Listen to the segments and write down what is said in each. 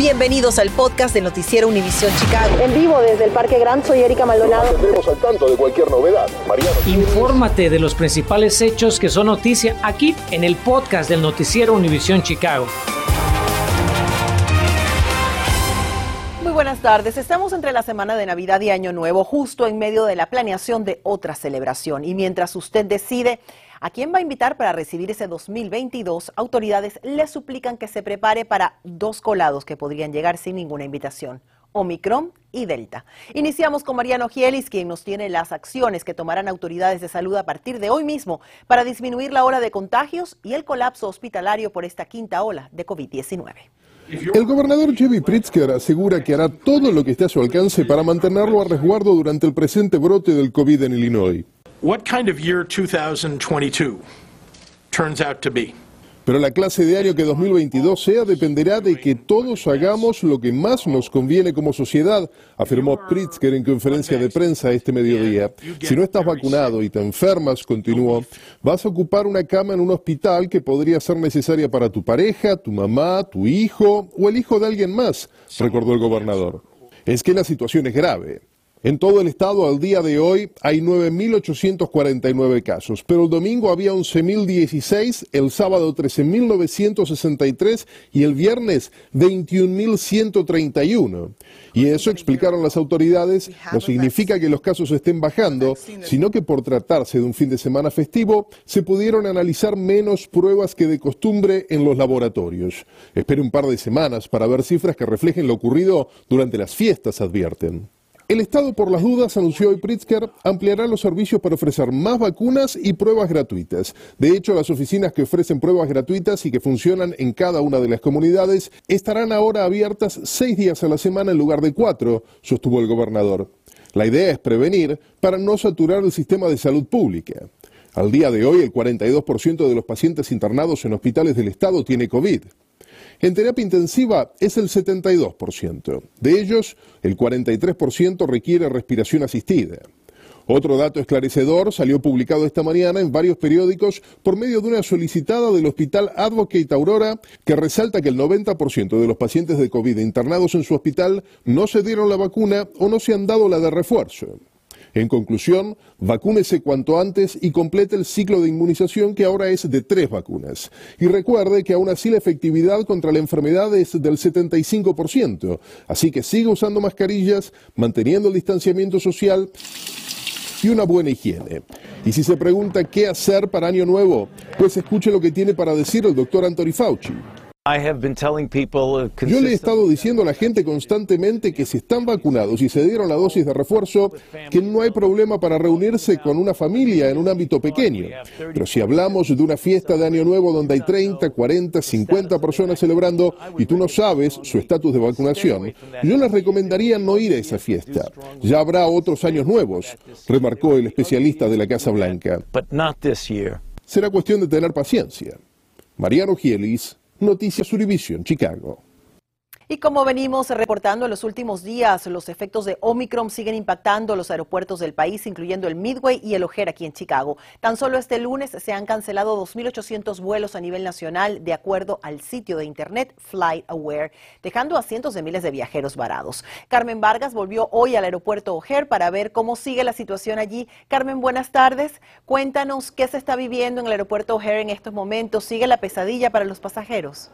Bienvenidos al podcast de Noticiero Univisión Chicago. En vivo desde el Parque Gran, soy Erika Maldonado. Nos al tanto de cualquier novedad. Mariano. Infórmate de los principales hechos que son noticia aquí en el podcast del Noticiero Univisión Chicago. Muy buenas tardes. Estamos entre la semana de Navidad y Año Nuevo, justo en medio de la planeación de otra celebración. Y mientras usted decide ¿A quién va a invitar para recibir ese 2022? Autoridades le suplican que se prepare para dos colados que podrían llegar sin ninguna invitación. Omicron y Delta. Iniciamos con Mariano Gielis, quien nos tiene las acciones que tomarán autoridades de salud a partir de hoy mismo para disminuir la hora de contagios y el colapso hospitalario por esta quinta ola de COVID-19. El gobernador Chevy Pritzker asegura que hará todo lo que esté a su alcance para mantenerlo a resguardo durante el presente brote del COVID en Illinois. What kind of year 2022 turns out to be. Pero la clase de año que 2022 sea dependerá de que todos hagamos lo que más nos conviene como sociedad, afirmó Pritzker en conferencia de prensa este mediodía. Si no estás vacunado y te enfermas, continuó, vas a ocupar una cama en un hospital que podría ser necesaria para tu pareja, tu mamá, tu hijo o el hijo de alguien más, recordó el gobernador. Es que la situación es grave. En todo el estado al día de hoy hay 9.849 casos, pero el domingo había 11.016, el sábado 13.963 y el viernes 21.131. Y eso, explicaron las autoridades, no significa que los casos estén bajando, sino que por tratarse de un fin de semana festivo, se pudieron analizar menos pruebas que de costumbre en los laboratorios. Espere un par de semanas para ver cifras que reflejen lo ocurrido durante las fiestas, advierten. El Estado, por las dudas, anunció hoy Pritzker, ampliará los servicios para ofrecer más vacunas y pruebas gratuitas. De hecho, las oficinas que ofrecen pruebas gratuitas y que funcionan en cada una de las comunidades estarán ahora abiertas seis días a la semana en lugar de cuatro, sostuvo el gobernador. La idea es prevenir para no saturar el sistema de salud pública. Al día de hoy, el 42% de los pacientes internados en hospitales del Estado tiene COVID. En terapia intensiva es el 72%. De ellos, el 43% requiere respiración asistida. Otro dato esclarecedor salió publicado esta mañana en varios periódicos por medio de una solicitada del Hospital Advocate Aurora que resalta que el 90% de los pacientes de COVID internados en su hospital no se dieron la vacuna o no se han dado la de refuerzo. En conclusión, vacúnese cuanto antes y complete el ciclo de inmunización que ahora es de tres vacunas. Y recuerde que aún así la efectividad contra la enfermedad es del 75%, así que siga usando mascarillas, manteniendo el distanciamiento social y una buena higiene. Y si se pregunta qué hacer para Año Nuevo, pues escuche lo que tiene para decir el doctor Anthony Fauci. Yo le he estado diciendo a la gente constantemente que si están vacunados y se dieron la dosis de refuerzo, que no hay problema para reunirse con una familia en un ámbito pequeño. Pero si hablamos de una fiesta de Año Nuevo donde hay 30, 40, 50 personas celebrando y tú no sabes su estatus de vacunación, yo les recomendaría no ir a esa fiesta. Ya habrá otros años nuevos, remarcó el especialista de la Casa Blanca. Será cuestión de tener paciencia. Mariano Gielis, Noticias Univision, Chicago. Y como venimos reportando en los últimos días, los efectos de Omicron siguen impactando los aeropuertos del país, incluyendo el Midway y el O'Hare aquí en Chicago. Tan solo este lunes se han cancelado 2.800 vuelos a nivel nacional, de acuerdo al sitio de internet FlightAware, dejando a cientos de miles de viajeros varados. Carmen Vargas volvió hoy al aeropuerto O'Hare para ver cómo sigue la situación allí. Carmen, buenas tardes. Cuéntanos qué se está viviendo en el aeropuerto O'Hare en estos momentos. ¿Sigue la pesadilla para los pasajeros?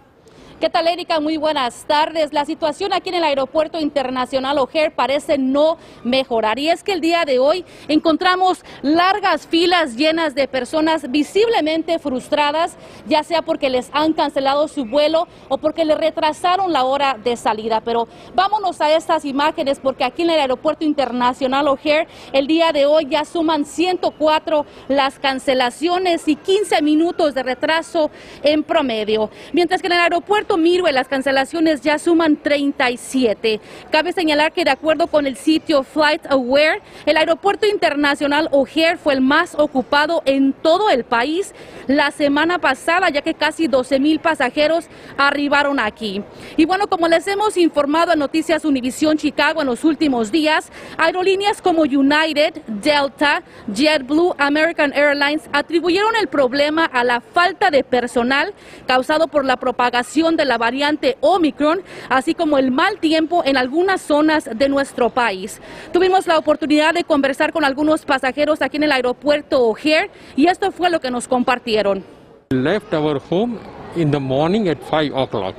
¿Qué tal, Erika? Muy buenas tardes. La situación aquí en el Aeropuerto Internacional O'Hare parece no mejorar. Y es que el día de hoy encontramos largas filas llenas de personas visiblemente frustradas, ya sea porque les han cancelado su vuelo o porque le retrasaron la hora de salida. Pero vámonos a estas imágenes porque aquí en el Aeropuerto Internacional O'Hare el día de hoy ya suman 104 las cancelaciones y 15 minutos de retraso en promedio. Mientras que en el aeropuerto Miro, las cancelaciones ya suman 37. Cabe señalar que de acuerdo con el sitio Flight Aware, el aeropuerto internacional O'Hare fue el más ocupado en todo el país la semana pasada, ya que casi 12 mil pasajeros arribaron aquí. Y bueno, como les hemos informado en Noticias Univisión Chicago en los últimos días, aerolíneas como United, Delta, JetBlue, American Airlines atribuyeron el problema a la falta de personal causado por la propagación de la variante Omicron, así como el mal tiempo en algunas zonas de nuestro país. Tuvimos la oportunidad de conversar con algunos pasajeros aquí en el aeropuerto O'Hare y esto fue lo que nos compartieron. Left our home in the morning at 5 o'clock.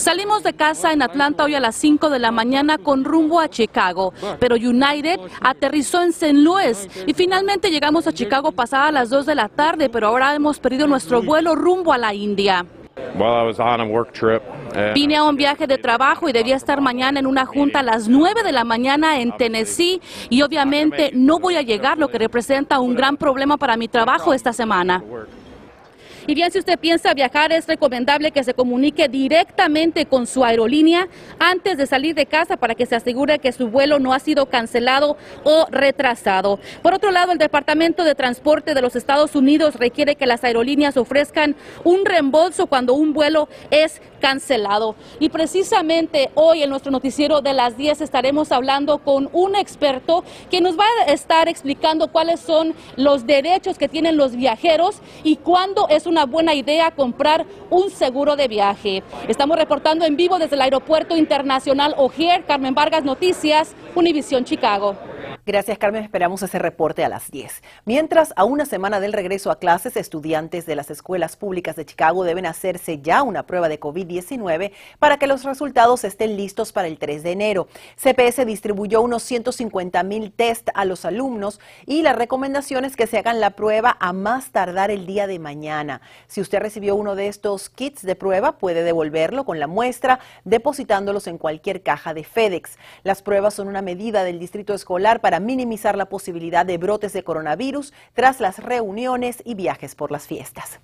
Salimos de casa en Atlanta hoy a las 5 de la mañana con rumbo a Chicago, pero United aterrizó en St. Louis y finalmente llegamos a Chicago pasada las 2 de la tarde, pero ahora hemos perdido nuestro vuelo rumbo a la India. Vine a un viaje de trabajo y debía estar mañana en una junta a las 9 de la mañana en Tennessee y obviamente no voy a llegar, lo que representa un gran problema para mi trabajo esta semana. Y bien, si usted piensa viajar, es recomendable que se comunique directamente con su aerolínea antes de salir de casa para que se asegure que su vuelo no ha sido cancelado o retrasado. Por otro lado, el Departamento de Transporte de los Estados Unidos requiere que las aerolíneas ofrezcan un reembolso cuando un vuelo es cancelado. Y precisamente hoy en nuestro noticiero de las 10 estaremos hablando con un experto que nos va a estar explicando cuáles son los derechos que tienen los viajeros y cuándo es una buena idea comprar un seguro de viaje. Estamos reportando en vivo desde el Aeropuerto Internacional O'Hare, Carmen Vargas Noticias, Univisión Chicago. Gracias, Carmen. Esperamos ese reporte a las 10. Mientras, a una semana del regreso a clases, estudiantes de las escuelas públicas de Chicago deben hacerse ya una prueba de COVID-19 para que los resultados estén listos para el 3 de enero. CPS distribuyó unos 150 mil test a los alumnos y la recomendación es que se hagan la prueba a más tardar el día de mañana. Si usted recibió uno de estos kits de prueba, puede devolverlo con la muestra, depositándolos en cualquier caja de FedEx. Las pruebas son una medida del distrito escolar minimizar la posibilidad de brotes de coronavirus tras las reuniones y viajes por las fiestas.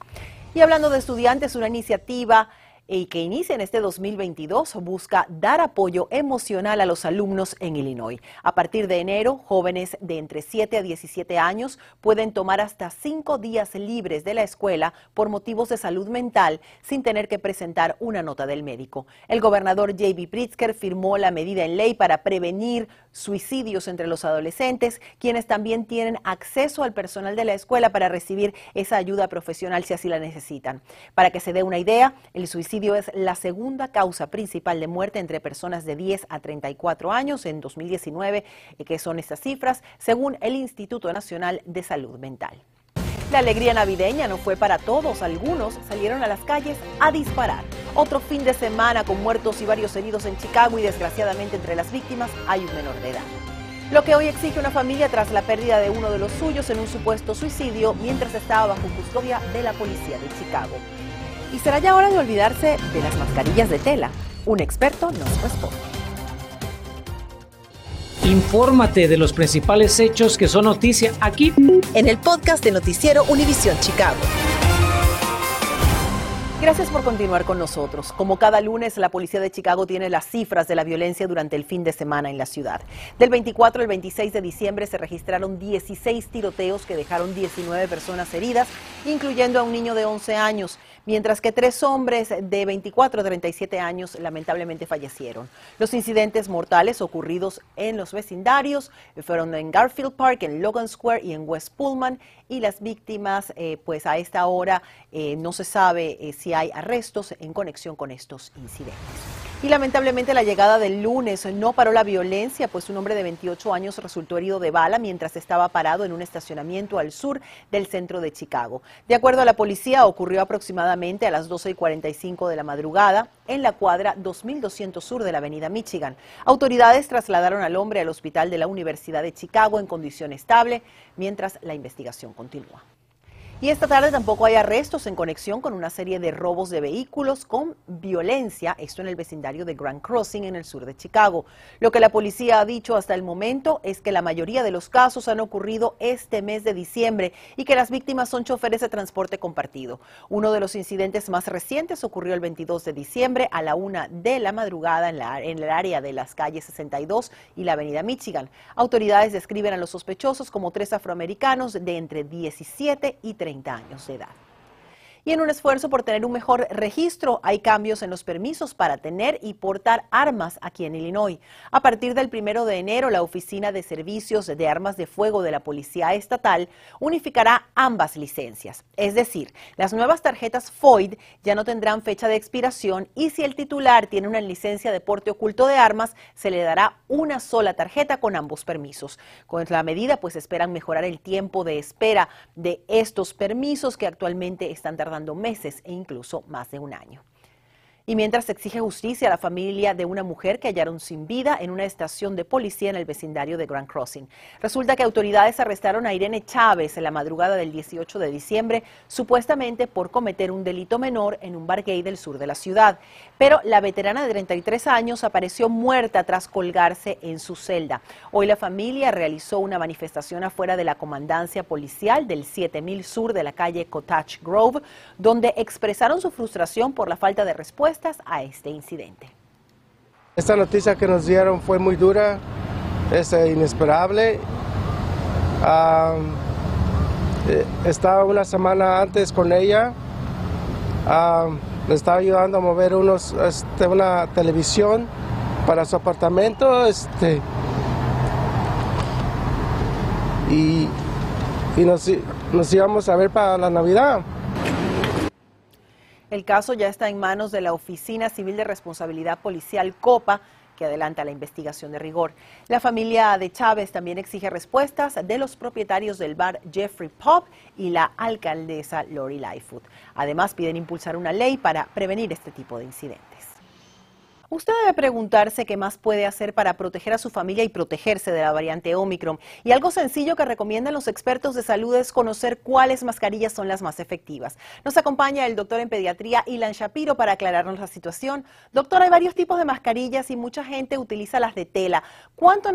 Y hablando de estudiantes, una iniciativa y que inicia en este 2022 busca dar apoyo emocional a los alumnos en Illinois. A partir de enero, jóvenes de entre 7 a 17 años pueden tomar hasta cinco días libres de la escuela por motivos de salud mental sin tener que presentar una nota del médico. El gobernador J.B. Pritzker firmó la medida en ley para prevenir suicidios entre los adolescentes, quienes también tienen acceso al personal de la escuela para recibir esa ayuda profesional si así la necesitan. Para que se dé una idea, el suicidio es la segunda causa principal de muerte entre personas de 10 a 34 años en 2019, que son estas cifras, según el Instituto Nacional de Salud Mental. La alegría navideña no fue para todos, algunos salieron a las calles a disparar. Otro fin de semana con muertos y varios heridos en Chicago y desgraciadamente entre las víctimas hay un menor de edad. Lo que hoy exige una familia tras la pérdida de uno de los suyos en un supuesto suicidio mientras estaba bajo custodia de la policía de Chicago. Y será ya hora de olvidarse de las mascarillas de tela. Un experto nos responde. Infórmate de los principales hechos que son noticia aquí en el podcast de Noticiero Univisión Chicago. Gracias por continuar con nosotros. Como cada lunes, la policía de Chicago tiene las cifras de la violencia durante el fin de semana en la ciudad. Del 24 al 26 de diciembre se registraron 16 tiroteos que dejaron 19 personas heridas, incluyendo a un niño de 11 años mientras que tres hombres de 24 a 37 años lamentablemente fallecieron. Los incidentes mortales ocurridos en los vecindarios fueron en Garfield Park, en Logan Square y en West Pullman y las víctimas, eh, pues a esta hora eh, no se sabe eh, si hay arrestos en conexión con estos incidentes. Y lamentablemente la llegada del lunes no paró la violencia, pues un hombre de 28 años resultó herido de bala mientras estaba parado en un estacionamiento al sur del centro de Chicago. De acuerdo a la policía, ocurrió aproximadamente a las 12 y 45 de la madrugada en la cuadra 2200 sur de la avenida Michigan. Autoridades trasladaron al hombre al hospital de la Universidad de Chicago en condición estable mientras la investigación continúa. Y esta tarde tampoco hay arrestos en conexión con una serie de robos de vehículos con violencia, esto en el vecindario de Grand Crossing en el sur de Chicago. Lo que la policía ha dicho hasta el momento es que la mayoría de los casos han ocurrido este mes de diciembre y que las víctimas son choferes de transporte compartido. Uno de los incidentes más recientes ocurrió el 22 de diciembre a la una de la madrugada en, el área de las calles 62 y la avenida Michigan. Autoridades describen a los sospechosos como tres afroamericanos de entre 17 y 30 30 años de edad. Y en un esfuerzo por tener un mejor registro, hay cambios en los permisos para tener y portar armas aquí en Illinois. A partir del primero de enero, la Oficina de Servicios de Armas de Fuego de la Policía Estatal unificará ambas licencias. Es decir, las nuevas tarjetas FOID ya no tendrán fecha de expiración y si el titular tiene una licencia de porte oculto de armas, se le dará una sola tarjeta con ambos permisos. Con la medida, pues esperan mejorar el tiempo de espera de estos permisos que actualmente están tardando meses e incluso más de un año. Y mientras exige justicia a la familia de una mujer que hallaron sin vida en una estación de policía en el vecindario de Grand Crossing. Resulta que autoridades arrestaron a Irene Chávez en la madrugada del 18 de diciembre, supuestamente por cometer un delito menor en un bar gay del sur de la ciudad. Pero la veterana de 33 años apareció muerta tras colgarse en su celda. Hoy la familia realizó una manifestación afuera de la comandancia policial del 7000 sur de la calle Cottage Grove, donde expresaron su frustración por la falta de respuesta a este incidente. Esta noticia que nos dieron fue muy dura, es inesperable. Eh, estaba una semana antes con ella, le estaba ayudando a mover unos, este, una televisión para su apartamento. Este, y, nos íbamos a ver para la Navidad. El caso ya está en manos de la Oficina Civil de Responsabilidad Policial COPA, que adelanta la investigación de rigor. La familia de Chávez también exige respuestas de los propietarios del bar Jeffrey Pop y la alcaldesa Lori Lightfoot. Además, piden impulsar una ley para prevenir este tipo de incidentes. Usted debe preguntarse qué más puede hacer para proteger a su familia y protegerse de la variante Omicron. Y algo sencillo que recomiendan los expertos de salud es conocer cuáles mascarillas son las más efectivas. Nos acompaña el doctor en pediatría Ilan Shapiro para aclararnos la situación. Doctor, hay varios tipos de mascarillas y mucha gente utiliza las de tela. ¿Cuánto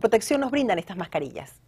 protección nos brindan estas mascarillas?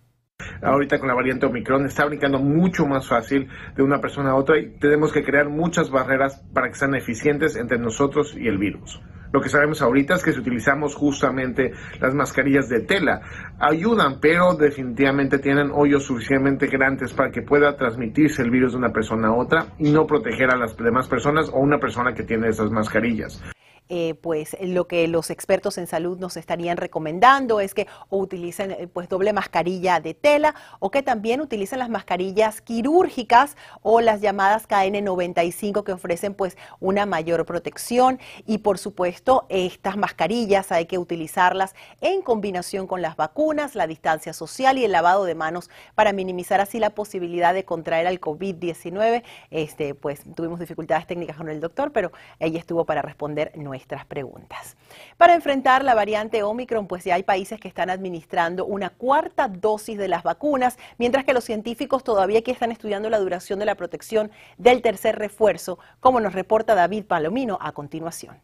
Ahorita con la variante Omicron está brincando mucho más fácil de una persona a otra y tenemos que crear muchas barreras para que sean eficientes entre nosotros y el virus. Lo que sabemos ahorita es que si utilizamos justamente las mascarillas de tela, ayudan, pero definitivamente tienen hoyos suficientemente grandes para que pueda transmitirse el virus de una persona a otra y no proteger a las demás personas o una persona que tiene esas mascarillas. Eh, pues lo que los expertos en salud nos estarían recomendando es que utilicen eh, pues doble mascarilla de tela o que también utilicen las mascarillas quirúrgicas o las llamadas KN95 que ofrecen pues una mayor protección y por supuesto estas mascarillas hay que utilizarlas en combinación con las vacunas, la distancia social y el lavado de manos para minimizar así la posibilidad de contraer al COVID-19. Este pues tuvimos dificultades técnicas con el doctor, pero ella estuvo para responder nuestra preguntas. Para enfrentar la variante Omicron, pues ya hay países que están administrando una cuarta dosis de las vacunas, mientras que los científicos todavía aquí están estudiando la duración de la protección del tercer refuerzo, como nos reporta David Palomino a continuación.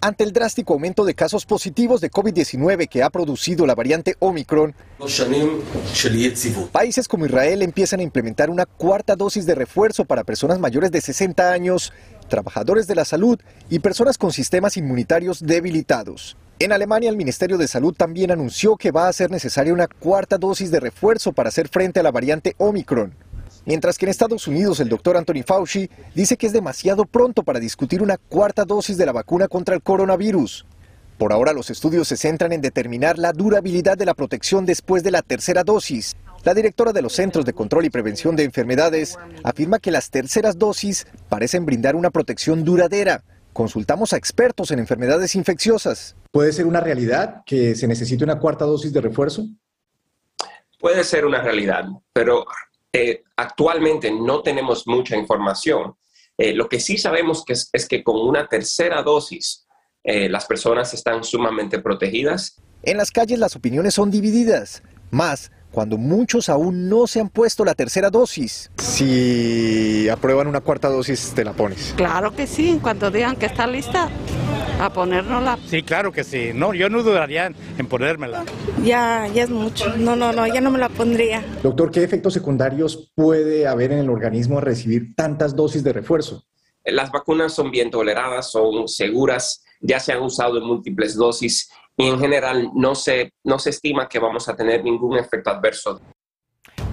Ante el drástico aumento de casos positivos de COVID-19 que ha producido la variante Omicron, países como Israel empiezan a implementar una cuarta dosis de refuerzo para personas mayores de 60 años trabajadores de la salud y personas con sistemas inmunitarios debilitados. En Alemania, el Ministerio de Salud también anunció que va a ser necesaria una cuarta dosis de refuerzo para hacer frente a la variante Omicron. Mientras que en Estados Unidos el doctor Anthony Fauci dice que es demasiado pronto para discutir una cuarta dosis de la vacuna contra el coronavirus. Por ahora los estudios se centran en determinar la durabilidad de la protección después de la tercera dosis. La directora de los Centros de Control y Prevención de Enfermedades afirma que las terceras dosis parecen brindar una protección duradera. Consultamos a expertos en enfermedades infecciosas. ¿Puede ser una realidad que se necesite una cuarta dosis de refuerzo? Puede ser una realidad, pero eh, actualmente no tenemos mucha información. Eh, lo que sí sabemos que es, que con una tercera dosis eh, las personas están sumamente protegidas. En las calles las opiniones son divididas. Más cuando muchos aún no se han puesto la tercera dosis. Si aprueban una cuarta dosis, ¿te la pones? Claro que sí, cuando digan que está lista a ponérnosla. Sí, claro que sí. No, yo no dudaría en ponérmela. Ya, ya es mucho. No, no, no, ya no me la pondría. Doctor, ¿qué efectos secundarios puede haber en el organismo a recibir tantas dosis de refuerzo? Las vacunas son bien toleradas, son seguras, ya se han usado en múltiples dosis y en general no se, no se estima que vamos a tener ningún efecto adverso.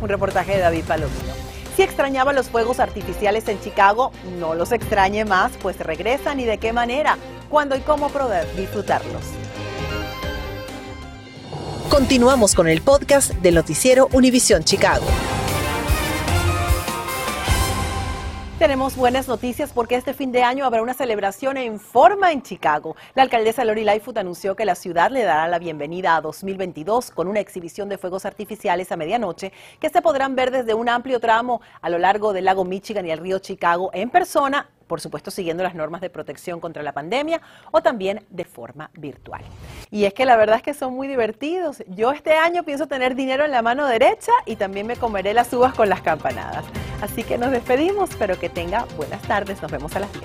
Un reportaje de David Palomino. Si extrañaba los fuegos artificiales en Chicago, no los extrañe más, pues regresan y de qué manera, cuándo y cómo poder disfrutarlos. Continuamos con el podcast del noticiero Univisión Chicago. Tenemos buenas noticias porque este fin de año habrá una celebración en forma en Chicago. La alcaldesa Lori Lightfoot anunció que la ciudad le dará la bienvenida a 2022 con una exhibición de fuegos artificiales a medianoche que se podrán ver desde un amplio tramo a lo largo del lago Michigan y el río Chicago en persona por supuesto siguiendo las normas de protección contra la pandemia o también de forma virtual. Y es que la verdad es que son muy divertidos. Yo este año pienso tener dinero en la mano derecha y también me comeré las uvas con las campanadas. Así que nos despedimos, pero que tenga buenas tardes. Nos vemos a las 10.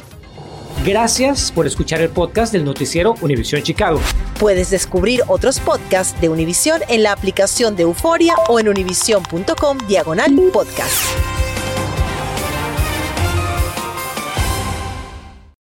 Gracias por escuchar el podcast del noticiero Univisión Chicago. Puedes descubrir otros podcasts de Univisión en la aplicación de Euforia o en univision.com diagonal podcast.